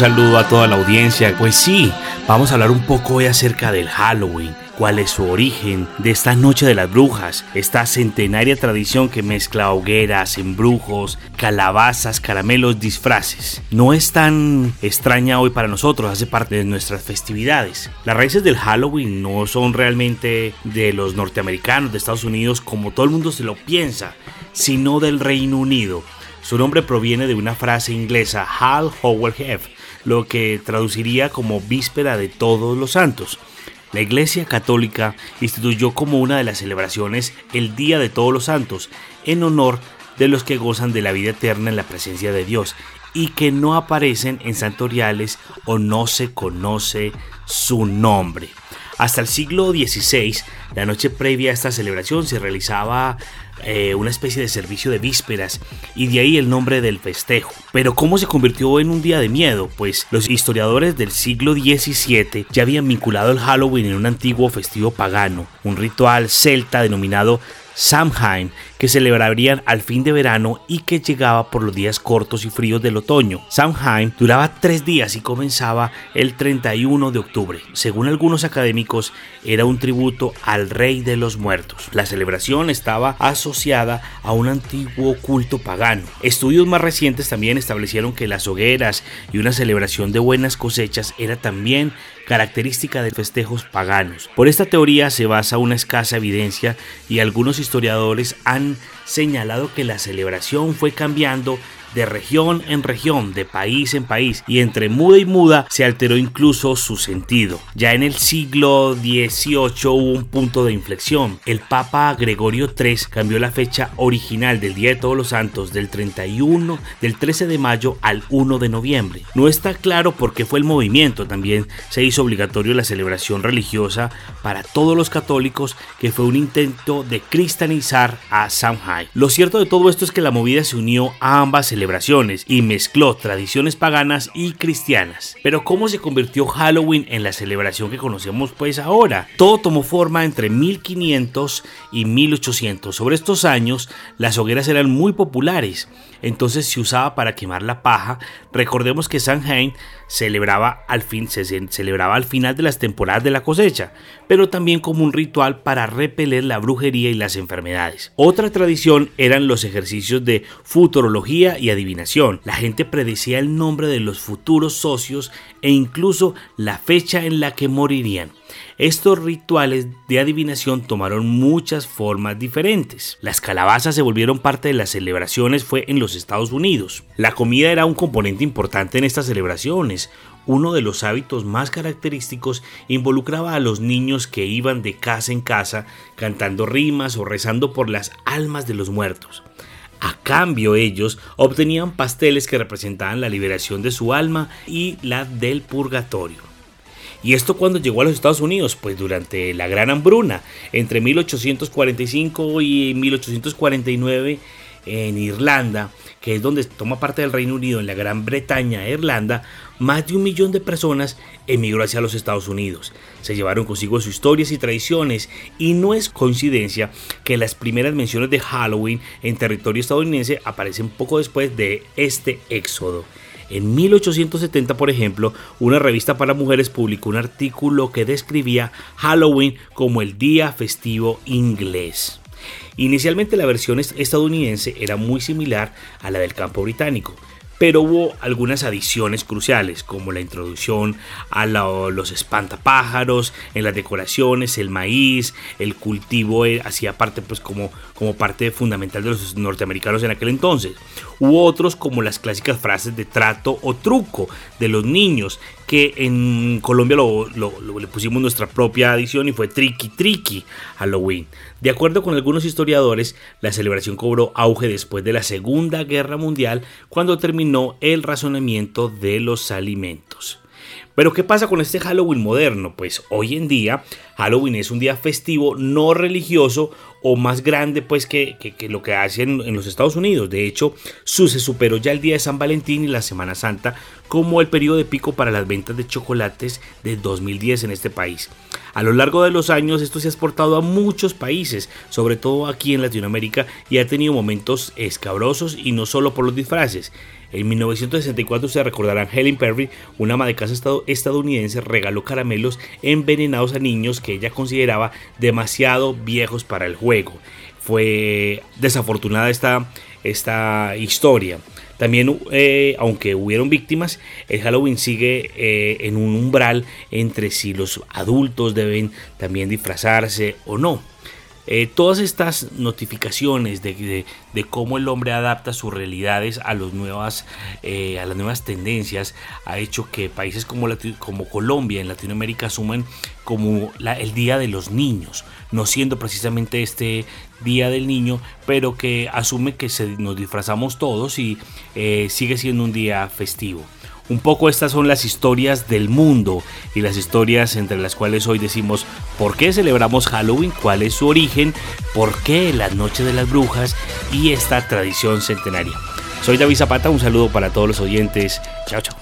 saludo a toda la audiencia. Pues sí, vamos a hablar un poco hoy acerca del Halloween, cuál es su origen, de esta noche de las brujas, esta centenaria tradición que mezcla hogueras, embrujos, calabazas, caramelos, disfraces. No es tan extraña hoy para nosotros, hace parte de nuestras festividades. Las raíces del Halloween no son realmente de los norteamericanos, de Estados Unidos, como todo el mundo se lo piensa, sino del Reino Unido su nombre proviene de una frase inglesa, Hal Howard Heff, lo que traduciría como Víspera de Todos los Santos. La Iglesia Católica instituyó como una de las celebraciones el Día de Todos los Santos, en honor de los que gozan de la vida eterna en la presencia de Dios y que no aparecen en santoriales o no se conoce su nombre. Hasta el siglo XVI, la noche previa a esta celebración se realizaba eh, una especie de servicio de vísperas y de ahí el nombre del festejo. Pero ¿cómo se convirtió en un día de miedo? Pues los historiadores del siglo XVII ya habían vinculado el Halloween en un antiguo festivo pagano, un ritual celta denominado Samhain, que celebrarían al fin de verano y que llegaba por los días cortos y fríos del otoño. Samhain duraba tres días y comenzaba el 31 de octubre. Según algunos académicos, era un tributo rey de los muertos. La celebración estaba asociada a un antiguo culto pagano. Estudios más recientes también establecieron que las hogueras y una celebración de buenas cosechas era también característica de festejos paganos. Por esta teoría se basa una escasa evidencia y algunos historiadores han señalado que la celebración fue cambiando de región en región, de país en país, y entre muda y muda se alteró incluso su sentido. Ya en el siglo XVIII hubo un punto de inflexión. El Papa Gregorio III cambió la fecha original del Día de Todos los Santos del 31, del 13 de mayo al 1 de noviembre. No está claro por qué fue el movimiento, también se hizo obligatorio la celebración religiosa para todos los católicos, que fue un intento de cristianizar a Shanghai. Lo cierto de todo esto es que la movida se unió a ambas celebraciones celebraciones y mezcló tradiciones paganas y cristianas. Pero ¿cómo se convirtió Halloween en la celebración que conocemos pues ahora? Todo tomó forma entre 1500 y 1800. Sobre estos años las hogueras eran muy populares, entonces se usaba para quemar la paja. Recordemos que Samhain celebraba al fin, se celebraba al final de las temporadas de la cosecha, pero también como un ritual para repeler la brujería y las enfermedades. Otra tradición eran los ejercicios de futurología y adivinación. La gente predecía el nombre de los futuros socios e incluso la fecha en la que morirían. Estos rituales de adivinación tomaron muchas formas diferentes. Las calabazas se volvieron parte de las celebraciones fue en los Estados Unidos. La comida era un componente importante en estas celebraciones. Uno de los hábitos más característicos involucraba a los niños que iban de casa en casa cantando rimas o rezando por las almas de los muertos. A cambio ellos obtenían pasteles que representaban la liberación de su alma y la del purgatorio. ¿Y esto cuando llegó a los Estados Unidos? Pues durante la Gran Hambruna, entre 1845 y 1849 en Irlanda, que es donde toma parte del Reino Unido, en la Gran Bretaña e Irlanda, más de un millón de personas emigró hacia los Estados Unidos. Se llevaron consigo sus historias y tradiciones y no es coincidencia que las primeras menciones de Halloween en territorio estadounidense aparecen poco después de este éxodo. En 1870, por ejemplo, una revista para mujeres publicó un artículo que describía Halloween como el día festivo inglés. Inicialmente la versión estadounidense era muy similar a la del campo británico, pero hubo algunas adiciones cruciales, como la introducción a los espantapájaros, en las decoraciones, el maíz, el cultivo eh, hacía parte pues como, como parte fundamental de los norteamericanos en aquel entonces. Hubo otros como las clásicas frases de trato o truco de los niños, que en Colombia lo, le pusimos nuestra propia adición y fue Tricky Tricky Halloween. De acuerdo con algunos historiadores, la celebración cobró auge después de la Segunda Guerra Mundial, cuando terminó el razonamiento de los alimentos. Pero ¿qué pasa con este Halloween moderno? Pues hoy en día Halloween es un día festivo no religioso o más grande pues que, lo que hacen en los Estados Unidos. De hecho, se superó ya el día de San Valentín y la Semana Santa como el periodo de pico para las ventas de chocolates de 2010 en este país. A lo largo de los años esto se ha exportado a muchos países, sobre todo aquí en Latinoamérica, y ha tenido momentos escabrosos y no solo por los disfraces. En 1964 se recordarán Helen Perry, una ama de casa estadounidense, regaló caramelos envenenados a niños que ella consideraba demasiado viejos para el juego. Fue desafortunada esta, esta historia. También, eh, aunque hubieron víctimas, el Halloween sigue eh, en un umbral entre si los adultos deben también disfrazarse o no. Eh, todas estas notificaciones de, cómo el hombre adapta sus realidades a, los nuevas, eh, a las nuevas tendencias ha hecho que países como, como Colombia en Latinoamérica asuman como el Día de los Niños, no siendo precisamente este Día del Niño, pero que asume que se, nos disfrazamos todos y eh, sigue siendo un día festivo. Un poco estas son las historias del mundo y las historias entre las cuales hoy decimos por qué celebramos Halloween, cuál es su origen, por qué la noche de las brujas y esta tradición centenaria. Soy David Zapata, un saludo para todos los oyentes. Chao, chao.